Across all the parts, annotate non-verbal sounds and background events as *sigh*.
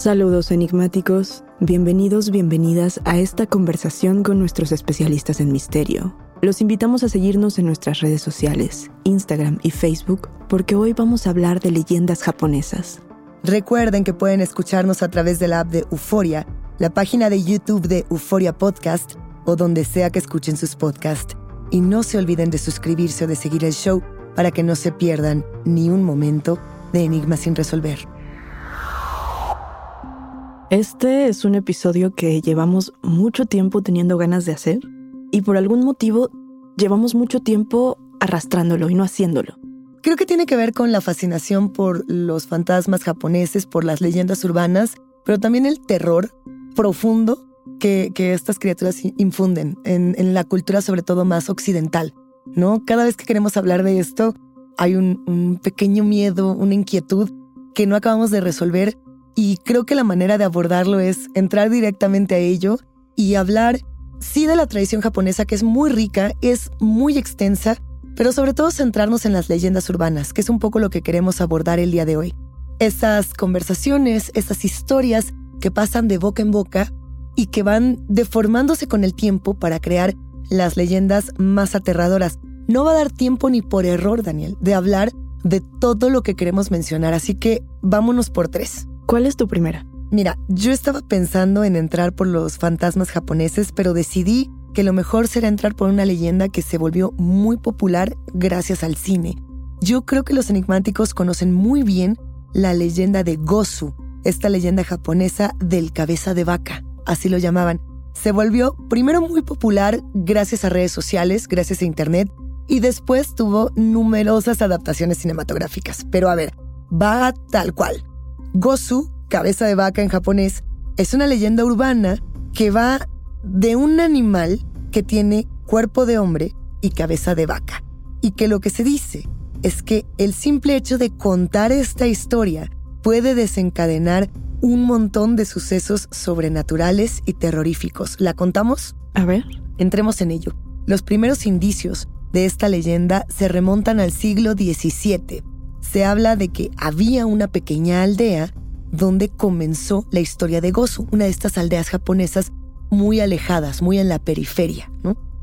Saludos enigmáticos, bienvenidos, bienvenidas a esta conversación con nuestros especialistas en misterio. Los invitamos a seguirnos en nuestras redes sociales, Instagram y Facebook, porque hoy vamos a hablar de leyendas japonesas. Recuerden que pueden escucharnos a través de la app de Euforia, la página de YouTube de Euforia Podcast o donde sea que escuchen sus podcasts. Y no se olviden de suscribirse o de seguir el show para que no se pierdan ni un momento de Enigmas sin resolver. Este es un episodio que llevamos mucho tiempo teniendo ganas de hacer y por algún motivo llevamos mucho tiempo arrastrándolo y no haciéndolo. Creo que tiene que ver con la fascinación por los fantasmas japoneses, por las leyendas urbanas, pero también el terror profundo que, estas criaturas infunden en, la cultura, sobre todo más occidental. ¿no? Cada vez que queremos hablar de esto, hay un pequeño miedo, una inquietud que no acabamos de resolver y creo que la manera de abordarlo es entrar directamente a ello y hablar, sí, de la tradición japonesa, que es muy rica, es muy extensa, pero sobre todo centrarnos en las leyendas urbanas, que es un poco lo que queremos abordar el día de hoy. Esas conversaciones, esas historias que pasan de boca en boca y que van deformándose con el tiempo para crear las leyendas más aterradoras. No va a dar tiempo ni por error, Daniel, de hablar de todo lo que queremos mencionar, así que vámonos por tres. ¿Cuál es tu primera? Mira, yo estaba pensando en entrar por los fantasmas japoneses, pero decidí que lo mejor será entrar por una leyenda que se volvió muy popular gracias al cine. Yo creo que los enigmáticos conocen muy bien la leyenda de Gosu, esta leyenda japonesa del cabeza de vaca, así lo llamaban. Se volvió primero muy popular gracias a redes sociales, gracias a Internet, y después tuvo numerosas adaptaciones cinematográficas. Pero a ver, va tal cual. Gosu, cabeza de vaca en japonés, es una leyenda urbana que va de un animal que tiene cuerpo de hombre y cabeza de vaca. Y que lo que se dice es que el simple hecho de contar esta historia puede desencadenar un montón de sucesos sobrenaturales y terroríficos. ¿La contamos? A ver. Entremos en ello. Los primeros indicios de esta leyenda se remontan al siglo XVII, se habla de que había una pequeña aldea donde comenzó la historia de Gozu, una de estas aldeas japonesas muy alejadas, muy en la periferia.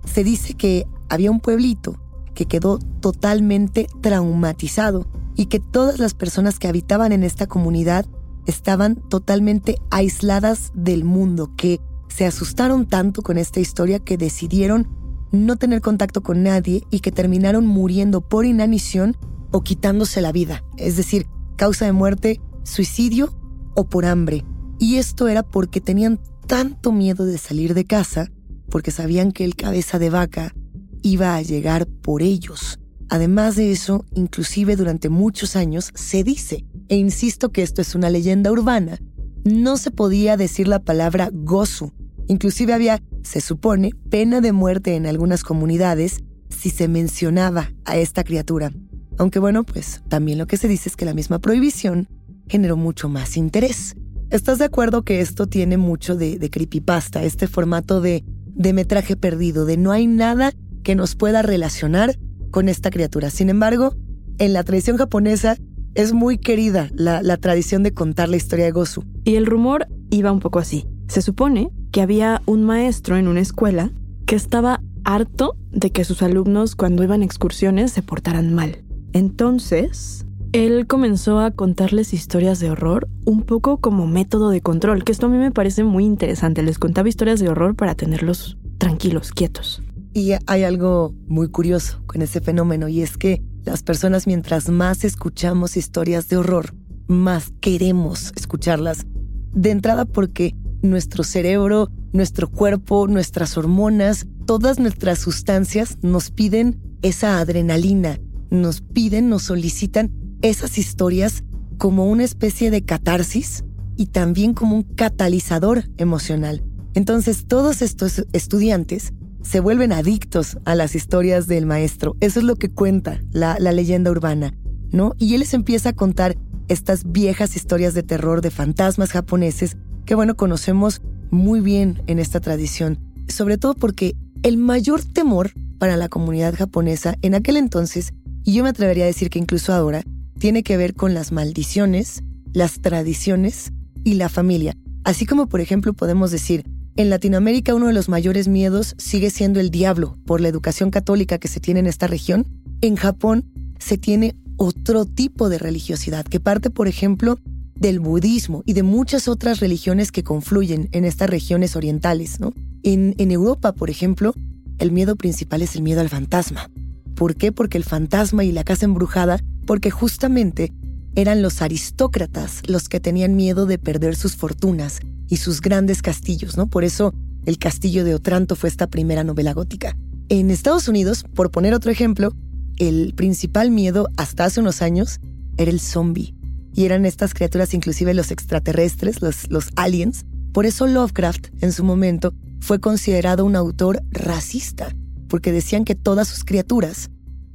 Se dice que había un pueblito que quedó totalmente traumatizado y que todas las personas que habitaban en esta comunidad estaban totalmente aisladas del mundo, que se asustaron tanto con esta historia que decidieron no tener contacto con nadie y que terminaron muriendo por inanición o quitándose la vida, es decir, causa de muerte, suicidio o por hambre. Y esto era porque tenían tanto miedo de salir de casa, porque sabían que el cabeza de vaca iba a llegar por ellos. Además de eso, inclusive durante muchos años se dice, e insisto que esto es una leyenda urbana, no se podía decir la palabra gozu. Inclusive había, se supone, pena de muerte en algunas comunidades si se mencionaba a esta criatura. Aunque bueno, pues también lo que se dice es que la misma prohibición generó mucho más interés. ¿Estás de acuerdo que esto tiene mucho de, creepypasta, este formato de, de metraje perdido, de no hay nada que nos pueda relacionar con esta criatura? Sin embargo, en la tradición japonesa es muy querida la, la tradición de contar la historia de Gosu. Y el rumor iba un poco así. Se supone que había un maestro en una escuela que estaba harto de que sus alumnos cuando iban a excursiones se portaran mal. Entonces, él comenzó a contarles historias de horror un poco como método de control, que esto a mí me parece muy interesante. Les contaba historias de horror para tenerlos tranquilos, quietos. Y hay algo muy curioso con ese fenómeno y es que las personas mientras más escuchamos historias de horror, más queremos escucharlas. De entrada porque nuestro cerebro, nuestro cuerpo, nuestras hormonas, todas nuestras sustancias nos piden esa adrenalina, nos piden, nos solicitan esas historias como una especie de catarsis y también como un catalizador emocional. Entonces todos estos estudiantes se vuelven adictos a las historias del maestro. Eso es lo que cuenta la, leyenda urbana, ¿no? Y él les empieza a contar estas viejas historias de terror de fantasmas japoneses que, bueno, conocemos muy bien en esta tradición. Sobre todo porque el mayor temor para la comunidad japonesa en aquel entonces, y yo me atrevería a decir que incluso ahora, tiene que ver con las maldiciones, las tradiciones y la familia. Así como, por ejemplo, podemos decir, en Latinoamérica uno de los mayores miedos sigue siendo el diablo por la educación católica que se tiene en esta región. En Japón se tiene otro tipo de religiosidad que parte, por ejemplo, del budismo y de muchas otras religiones que confluyen en estas regiones orientales. en Europa, por ejemplo, el miedo principal es el miedo al fantasma. ¿Por qué? Porque el fantasma y la casa embrujada, porque justamente eran los aristócratas los que tenían miedo de perder sus fortunas y sus grandes castillos, ¿no? Por eso El Castillo de Otranto fue esta primera novela gótica. En Estados Unidos, por poner otro ejemplo, el principal miedo hasta hace unos años era el zombie. Y eran estas criaturas, inclusive los extraterrestres, los, los aliens. Por eso Lovecraft, en su momento, fue considerado un autor racista, porque decían que todas sus criaturas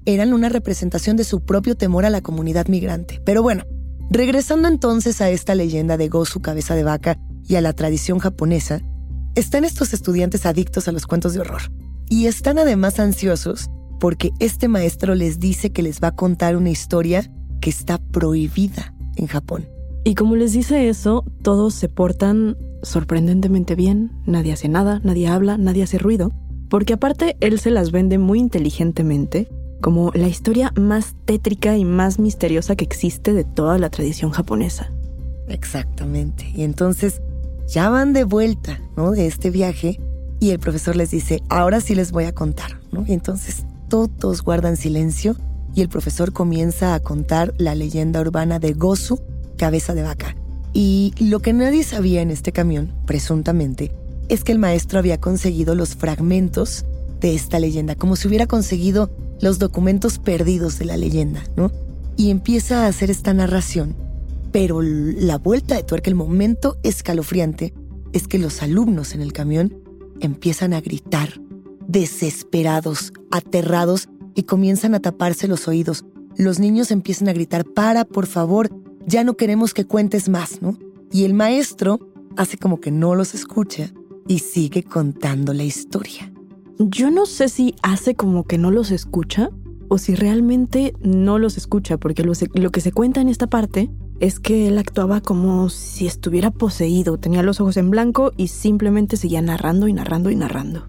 eran una representación de su propio temor a la comunidad migrante. Pero bueno, regresando entonces a esta leyenda de Gozu cabeza de vaca y a la tradición japonesa, están estos estudiantes adictos a los cuentos de horror. Y están además ansiosos porque este maestro les dice que les va a contar una historia que está prohibida en Japón. Y como les dice eso, todos se portan sorprendentemente bien, nadie hace nada, nadie habla, nadie hace ruido, porque aparte él se las vende muy inteligentemente como la historia más tétrica y más misteriosa que existe de toda la tradición japonesa. Exactamente. Y entonces ya van de vuelta, ¿no? De este viaje y el profesor les dice, ahora sí les voy a contar, ¿no? Y entonces todos guardan silencio y el profesor comienza a contar la leyenda urbana de Gozu, cabeza de vaca. Y lo que nadie sabía en este camión, presuntamente, es que el maestro había conseguido los fragmentos de esta leyenda, como si hubiera conseguido los documentos perdidos de la leyenda, ¿no? Y empieza a hacer esta narración. Pero la vuelta de tuerca, el momento escalofriante, es que los alumnos en el camión empiezan a gritar, desesperados, aterrados, y comienzan a taparse los oídos. Los niños empiezan a gritar, para, por favor, ya no queremos que cuentes más, ¿no? Y el maestro hace como que no los escucha y sigue contando la historia. Yo no sé si hace como que no los escucha o si realmente no los escucha, porque lo, lo, que se cuenta en esta parte es que él actuaba como si estuviera poseído, tenía los ojos en blanco y simplemente seguía narrando y narrando y narrando.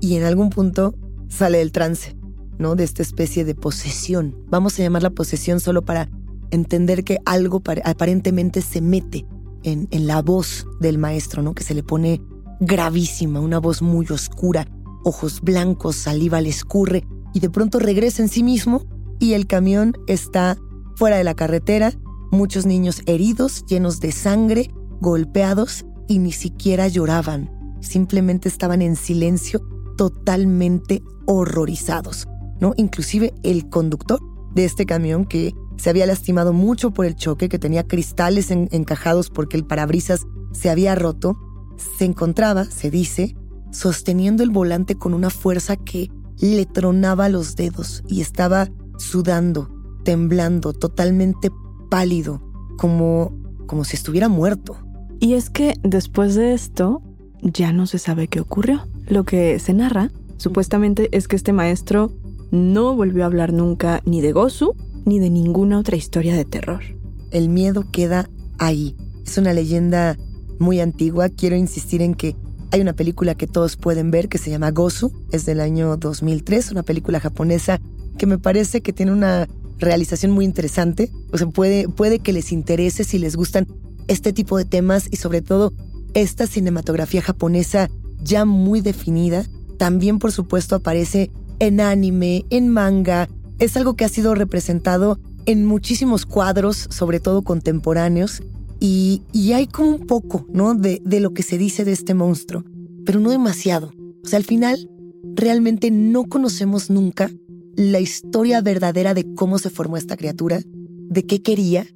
Y en algún punto sale el trance, ¿no? De esta especie de posesión. Vamos a llamarla posesión solo para entender que algo aparentemente se mete en, en la voz del maestro, ¿no? Que se le pone gravísima, una voz muy oscura, ojos blancos, saliva le escurre y de pronto regresa en sí mismo y el camión está fuera de la carretera, muchos niños heridos, llenos de sangre, golpeados y ni siquiera lloraban, simplemente estaban en silencio, totalmente horrorizados, ¿no? Inclusive el conductor de este camión que se había lastimado mucho por el choque, que tenía cristales encajados porque el parabrisas se había roto, se encontraba, se dice, sosteniendo el volante con una fuerza que le tronaba los dedos y estaba sudando, temblando, totalmente pálido, como, como si estuviera muerto. Y es que después de esto ya no se sabe qué ocurrió. Lo que se narra, supuestamente, es que este maestro no volvió a hablar nunca ni de Gozu ni de ninguna otra historia de terror. El miedo queda ahí. Es una leyenda muy antigua. Quiero insistir en que hay una película que todos pueden ver que se llama Gozu, es del año 2003, una película japonesa que me parece que tiene una realización muy interesante. O sea, puede, puede que les interese si les gustan este tipo de temas y sobre todo esta cinematografía japonesa ya muy definida. También, por supuesto, aparece en anime, en manga. Es algo que ha sido representado en muchísimos cuadros, sobre todo contemporáneos, y, hay como un poco, ¿no? De, de lo que se dice de este monstruo, pero no demasiado. O sea, al final, realmente no conocemos nunca la historia verdadera de cómo se formó esta criatura, de qué quería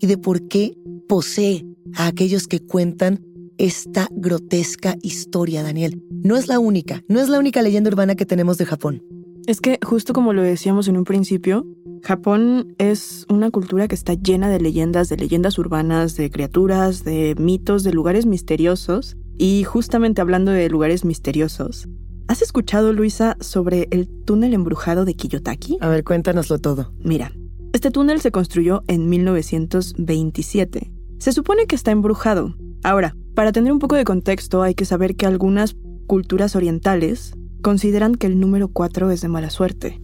y de por qué posee a aquellos que cuentan esta grotesca historia, Daniel. No es la única, no es la única leyenda urbana que tenemos de Japón. Es que justo como lo decíamos en un principio, Japón es una cultura que está llena de leyendas, de leyendas urbanas, de criaturas, de mitos, de lugares misteriosos. Y justamente hablando de lugares misteriosos, ¿has escuchado, Luisa, sobre el túnel embrujado de Kiyotaki? A ver, cuéntanoslo todo. Mira, este túnel se construyó en 1927. Se supone que está embrujado. Ahora, para tener un poco de contexto, hay que saber que algunas culturas orientales consideran que el número 4 es de mala suerte.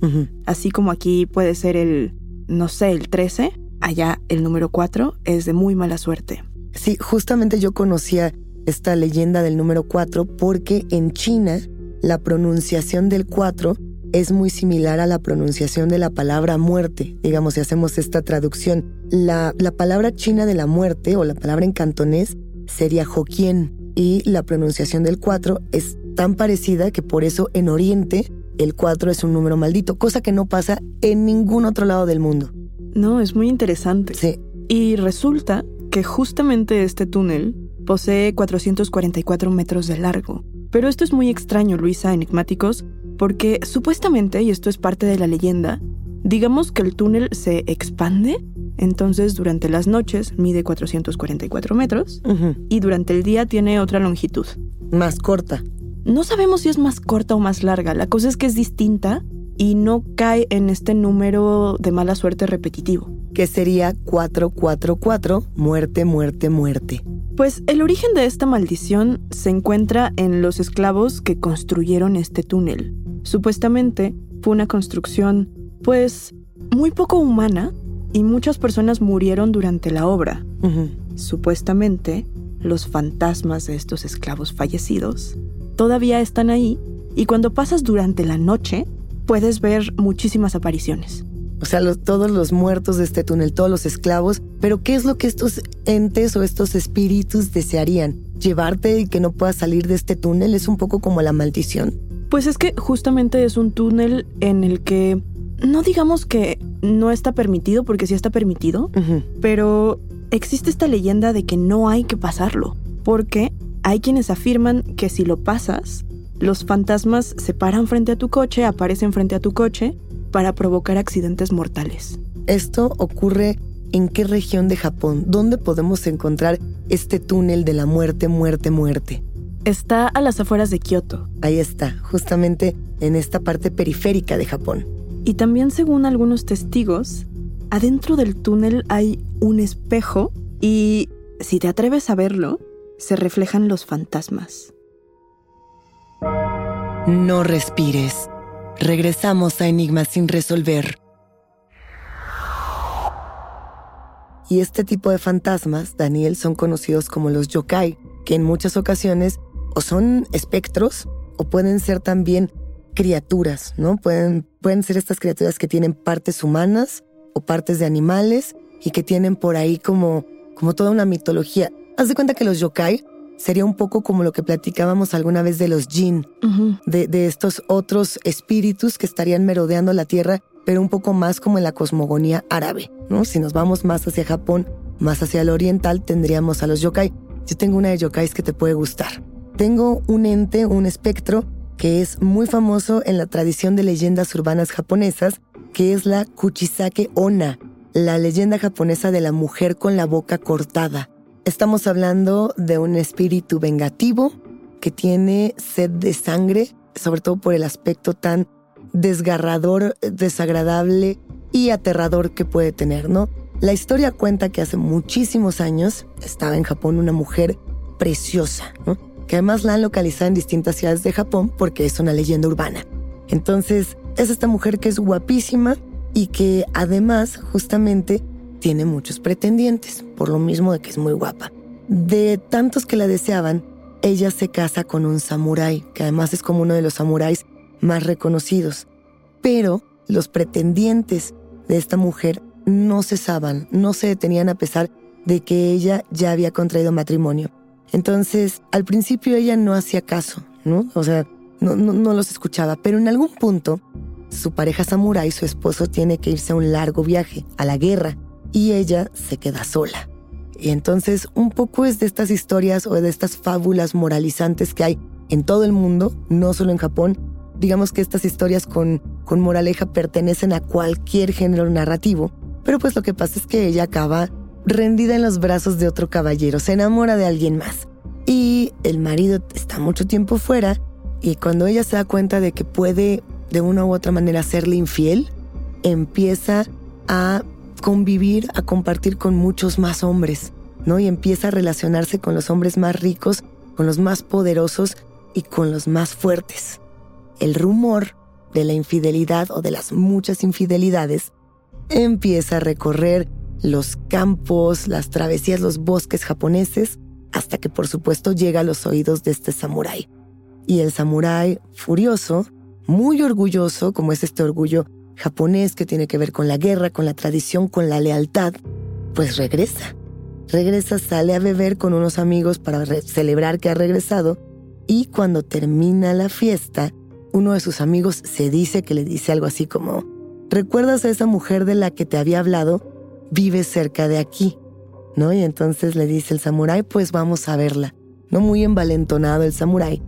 Así como aquí puede ser el, no sé, el 13, allá el número 4 es de muy mala suerte. Sí, justamente yo conocía esta leyenda del número 4 porque en China la pronunciación del 4 es muy similar a la pronunciación de la palabra muerte, digamos, si hacemos esta traducción. La, la palabra china de la muerte o la palabra en cantonés sería Hokkien y la pronunciación del 4 es tan parecida que por eso en Oriente el 4 es un número maldito, cosa que no pasa en ningún otro lado del mundo. No, es muy interesante. Sí. Y resulta que justamente este túnel posee 444 metros de largo. Pero esto es muy extraño, Luisa, enigmáticos, porque supuestamente, y esto es parte de la leyenda, digamos que el túnel se expande entonces, durante las noches mide 444 metros y durante el día tiene otra longitud. Más corta. No sabemos si es más corta o más larga. La cosa es que es distinta y no cae en este número de mala suerte repetitivo. Que sería 444, muerte, muerte, muerte. Pues el origen de esta maldición se encuentra en los esclavos que construyeron este túnel. Supuestamente fue una construcción, pues, muy poco humana y muchas personas murieron durante la obra. Supuestamente, los fantasmas de estos esclavos fallecidos todavía están ahí y cuando pasas durante la noche puedes ver muchísimas apariciones. O sea, todos los muertos de este túnel, todos los esclavos, pero ¿qué es lo que estos entes o estos espíritus desearían? ¿Llevarte y que no puedas salir de este túnel? ¿Es un poco como la maldición? Pues es que justamente es un túnel en el que no digamos que no está permitido, porque sí está permitido, pero existe esta leyenda de que no hay que pasarlo, porque hay quienes afirman que si lo pasas, los fantasmas se paran frente a tu coche, aparecen frente a tu coche, para provocar accidentes mortales. ¿Esto ocurre en qué región de Japón? ¿Dónde podemos encontrar este túnel de la muerte, muerte, muerte? Está a las afueras de Kioto. Ahí está, justamente en esta parte periférica de Japón. Y también según algunos testigos, adentro del túnel hay un espejo y, si te atreves a verlo, se reflejan los fantasmas. No respires. Regresamos a Enigmas sin resolver. Y este tipo de fantasmas, Daniel, son conocidos como los yokai, que en muchas ocasiones o son espectros o pueden ser también criaturas, ¿no? Pueden, pueden ser estas criaturas que tienen partes humanas o partes de animales y que tienen por ahí como, como toda una mitología. Haz de cuenta que los yokai sería un poco como lo que platicábamos alguna vez de los jin, de, de, estos otros espíritus que estarían merodeando la tierra, pero un poco más como en la cosmogonía árabe, ¿no? Si nos vamos más hacia Japón, más hacia el oriental, tendríamos a los yokai. Yo tengo una de yokais que te puede gustar. Tengo un ente, un espectro que es muy famoso en la tradición de leyendas urbanas japonesas, que es la Kuchisake Onna, la leyenda japonesa de la mujer con la boca cortada. Estamos hablando de un espíritu vengativo que tiene sed de sangre, sobre todo por el aspecto tan desgarrador, desagradable y aterrador que puede tener, ¿no? La historia cuenta que hace muchísimos años estaba en Japón una mujer preciosa, que además la han localizado en distintas ciudades de Japón porque es una leyenda urbana. Entonces, es esta mujer que es guapísima y que además justamente tiene muchos pretendientes, por lo mismo de que es muy guapa. De tantos que la deseaban, ella se casa con un samurái, que además es como uno de los samuráis más reconocidos. Pero los pretendientes de esta mujer no cesaban, no se detenían a pesar de que ella ya había contraído matrimonio. Entonces, al principio ella no hacía caso, ¿no? O sea, no, los escuchaba, pero en algún punto su pareja samurái, su esposo, tiene que irse a un largo viaje, a la guerra, y ella se queda sola. Y entonces un poco es de estas historias o de estas fábulas moralizantes que hay en todo el mundo, no solo en Japón. Digamos que estas historias con, con moraleja pertenecen a cualquier género narrativo, pero pues lo que pasa es que ella acaba rendida en los brazos de otro caballero, se enamora de alguien más. Y el marido está mucho tiempo fuera y cuando ella se da cuenta de que puede de una u otra manera serle infiel, empieza a convivir, a compartir con muchos más hombres, ¿no? Y empieza a relacionarse con los hombres más ricos, con los más poderosos y con los más fuertes. El rumor de la infidelidad o de las muchas infidelidades empieza a recorrer los campos, las travesías, los bosques japoneses, hasta que por supuesto llega a los oídos de este samurái. Y el samurái, furioso, muy orgulloso, como es este orgullo japonés que tiene que ver con la guerra, con la tradición, con la lealtad, pues regresa. Regresa, sale a beber con unos amigos para celebrar que ha regresado y cuando termina la fiesta, uno de sus amigos se dice que le dice algo así como, ¿recuerdas a esa mujer de la que te había hablado? Vive cerca de aquí, ¿no? Y entonces le dice el samurái, pues vamos a verla. No muy envalentonado el samurái.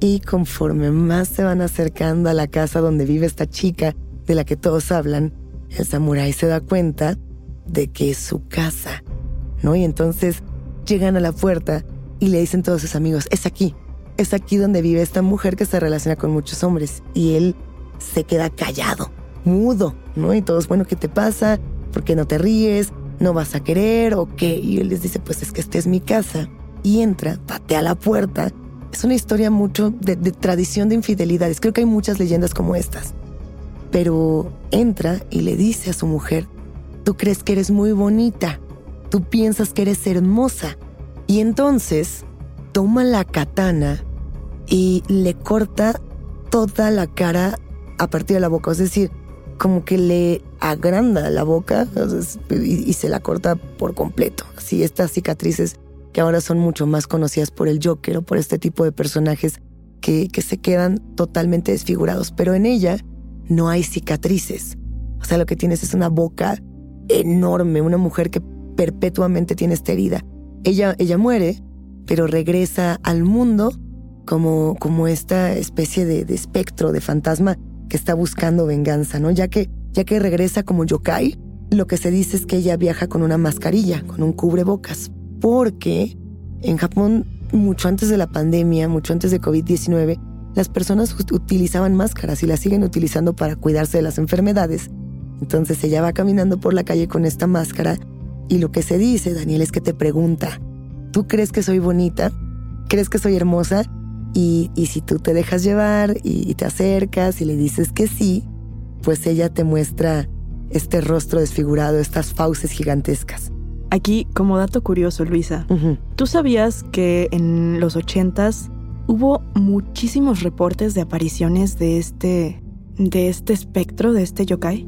Y conforme más se van acercando a la casa donde vive esta chica de la que todos hablan, el samurái se da cuenta de que es su casa, ¿no? Y entonces llegan a la puerta y le dicen todos sus amigos, es aquí, es aquí donde vive esta mujer que se relaciona con muchos hombres. Y él se queda callado, mudo, ¿no? Y todos, bueno, ¿qué te pasa? ¿Por qué no te ríes? ¿No vas a querer o qué? Y él les dice, pues es que esta es mi casa. Y entra, patea la puerta. Es una historia mucho de, de tradición de infidelidades. Creo que hay muchas leyendas como estas. Pero entra y le dice a su mujer, tú crees que eres muy bonita, tú piensas que eres hermosa. Y entonces toma la katana y le corta toda la cara a partir de la boca. Es decir, como que le agranda la boca y, se la corta por completo. Así estas cicatrices que ahora son mucho más conocidas por el Joker o por este tipo de personajes que, que se quedan totalmente desfigurados. Pero en ella no hay cicatrices. O sea, lo que tienes es una boca enorme, una mujer que perpetuamente tiene esta herida. Ella, ella muere, pero regresa al mundo como, como esta especie de, espectro, de fantasma que está buscando venganza, ¿no? Ya que, ya que regresa como yokai, lo que se dice es que ella viaja con una mascarilla, con un cubrebocas, porque en Japón, mucho antes de la pandemia, mucho antes de COVID-19, las personas utilizaban máscaras y las siguen utilizando para cuidarse de las enfermedades. Entonces ella va caminando por la calle con esta máscara y lo que se dice, Daniel, es que te pregunta, ¿tú crees que soy bonita? ¿Crees que soy hermosa? Y, si tú te dejas llevar y, te acercas y le dices que sí, pues ella te muestra este rostro desfigurado, estas fauces gigantescas. Aquí, como dato curioso, Luisa, ¿tú sabías que en los ochentas hubo muchísimos reportes de apariciones de este, de este espectro, de este yokai.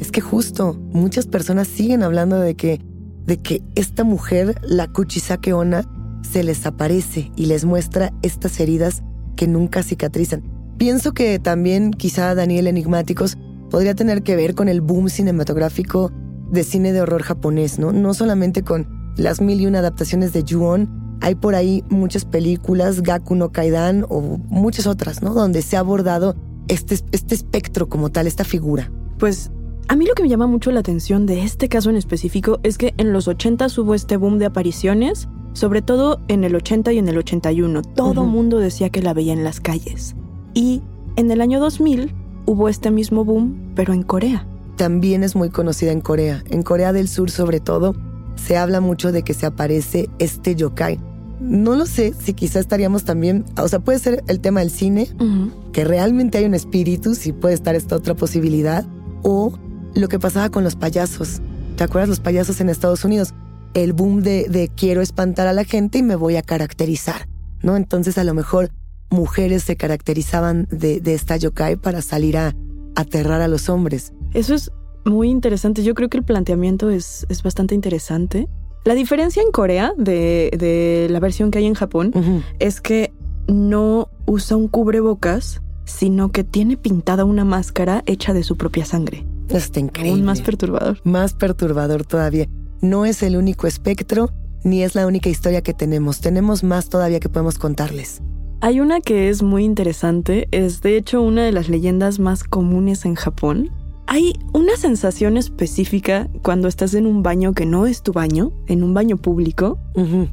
Es que justo, muchas personas siguen hablando de que, de que esta mujer, la Kuchisake Ona, se les aparece y les muestra estas heridas que nunca cicatrizan. Pienso que también quizá Daniel Enigmáticos podría tener que ver con el boom cinematográfico de cine de horror japonés, ¿no? No solamente con las mil y una adaptaciones de Ju-On, hay por ahí muchas películas, Gaku no Kaidan o muchas otras, ¿no? Donde se ha abordado este, este espectro como tal, esta figura. Pues a mí lo que me llama mucho la atención de este caso en específico es que en los 80 hubo este boom de apariciones, sobre todo en el 80 y en el 81. Todo el mundo decía que la veía en las calles. Y en el año 2000 hubo este mismo boom, pero en Corea. También es muy conocida en Corea. En Corea del Sur sobre todo, se habla mucho de que se aparece este yokai. No lo sé si quizá estaríamos también, o sea, puede ser el tema del cine, que realmente hay un espíritu, si puede estar esta otra posibilidad, o lo que pasaba con los payasos. ¿Te acuerdas los payasos en Estados Unidos? El boom de, quiero espantar a la gente y me voy a caracterizar, ¿no? Entonces a lo mejor mujeres se caracterizaban de, esta yokai para salir a aterrar a los hombres. Eso es muy interesante. Yo creo que el planteamiento es, es bastante interesante. La diferencia en Corea de, la versión que hay en Japón es que no usa un cubrebocas, sino que tiene pintada una máscara hecha de su propia sangre. Está increíble. Aún más perturbador. Más perturbador todavía. No es el único espectro, ni es la única historia que tenemos. Tenemos más todavía que podemos contarles. Hay una que es muy interesante, es de hecho una de las leyendas más comunes en Japón. Hay una sensación específica cuando estás en un baño que no es tu baño, en un baño público,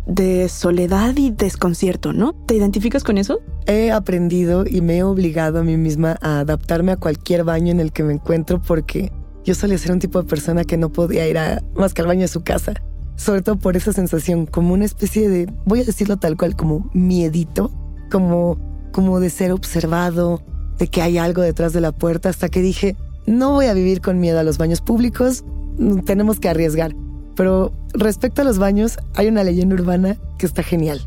de soledad y desconcierto, ¿no? ¿Te identificas con eso? He aprendido y me he obligado a mí misma a adaptarme a cualquier baño en el que me encuentro porque yo solía ser un tipo de persona que no podía ir a más que al baño de su casa. Sobre todo por esa sensación, como una especie de, voy a decirlo tal cual, como miedito como, como de ser observado, de que hay algo detrás de la puerta, hasta que dije, no voy a vivir con miedo a los baños públicos, tenemos que arriesgar. Pero respecto a los baños, hay una leyenda urbana que está genial.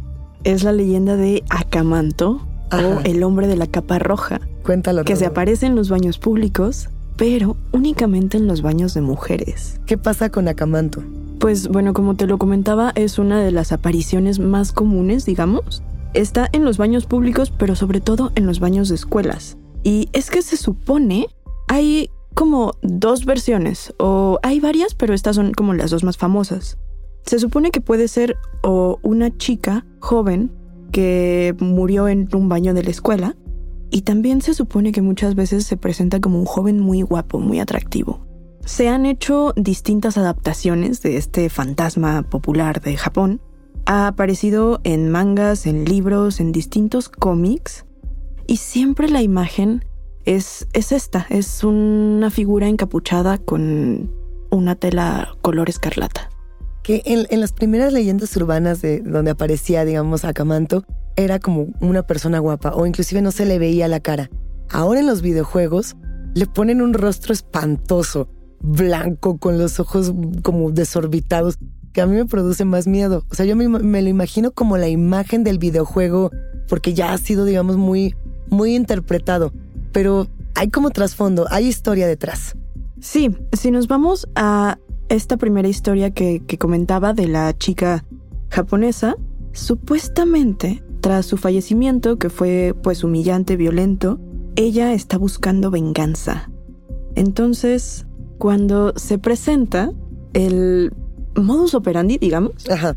Es la leyenda de Acamanto o el hombre de la capa roja. Cuéntalo. Que se aparece en los baños públicos, pero únicamente en los baños de mujeres. ¿Qué pasa con Acamanto? Pues bueno, como te lo comentaba, es una de las apariciones más comunes, digamos, Está en los baños públicos, pero sobre todo en los baños de escuelas. Y es que se supone hay como dos versiones, o hay varias, pero estas son como las dos más famosas. Se supone que puede ser o una chica joven que murió en un baño de la escuela, y también se supone que muchas veces se presenta como un joven muy guapo, muy atractivo. Se han hecho distintas adaptaciones de este fantasma popular de Japón, ha aparecido en mangas, en libros, en distintos cómics y siempre la imagen es, es esta, es una figura encapuchada con una tela color escarlata. Que en, las primeras leyendas urbanas de donde aparecía, digamos, Akamanto, era como una persona guapa o inclusive no se le veía la cara. Ahora en los videojuegos le ponen un rostro espantoso, blanco, con los ojos como desorbitados que a mí me produce más miedo. O sea, yo me, lo imagino como la imagen del videojuego, porque ya ha sido, digamos, muy, muy interpretado. Pero hay como trasfondo, hay historia detrás. Sí, si nos vamos a esta primera historia que, que comentaba de la chica japonesa, supuestamente, tras su fallecimiento, que fue pues humillante, violento, ella está buscando venganza. Entonces, cuando se presenta, el modus operandi, digamos,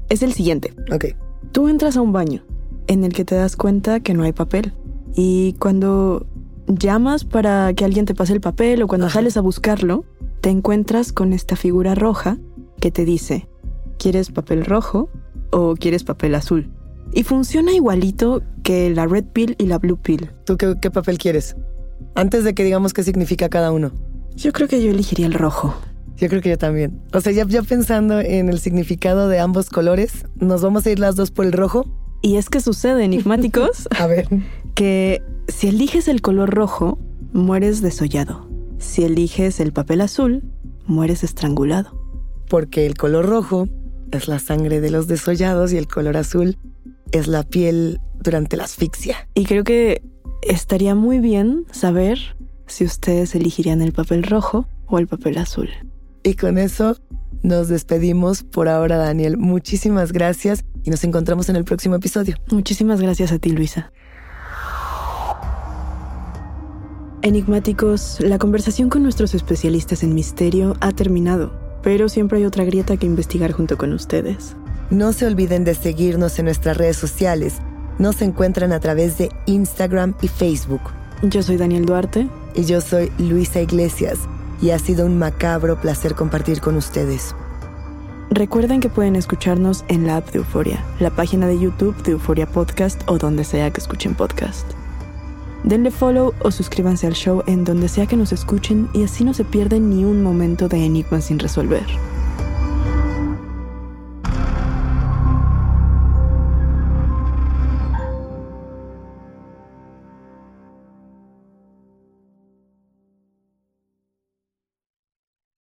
es el siguiente. Ok. Tú entras a un baño en el que te das cuenta que no hay papel. Y cuando llamas para que alguien te pase el papel o cuando sales a buscarlo, te encuentras con esta figura roja que te dice, ¿quieres papel rojo o quieres papel azul? Y funciona igualito que la red pill y la blue pill. ¿Tú qué, qué papel quieres? Antes de que digamos qué significa cada uno. Yo creo que yo elegiría el rojo. Yo creo que yo también. O sea, ya, ya pensando en el significado de ambos colores, nos vamos a ir las dos por el rojo. Y es que sucede, enigmáticos. *laughs* a ver. Que si eliges el color rojo, mueres desollado. Si eliges el papel azul, mueres estrangulado. Porque el color rojo es la sangre de los desollados y el color azul es la piel durante la asfixia. Y creo que estaría muy bien saber si ustedes elegirían el papel rojo o el papel azul. Y con eso nos despedimos por ahora, Daniel. Muchísimas gracias y nos encontramos en el próximo episodio. Muchísimas gracias a ti, Luisa. Enigmáticos, la conversación con nuestros especialistas en misterio ha terminado, pero siempre hay otra grieta que investigar junto con ustedes. No se olviden de seguirnos en nuestras redes sociales. Nos encuentran a través de Instagram y Facebook. Yo soy Daniel Duarte. Y yo soy Luisa Iglesias y ha sido un macabro placer compartir con ustedes. Recuerden que pueden escucharnos en la app de Euforia, la página de YouTube de Euforia Podcast o donde sea que escuchen podcast. Denle follow o suscríbanse al show en donde sea que nos escuchen y así no se pierden ni un momento de enigma sin resolver.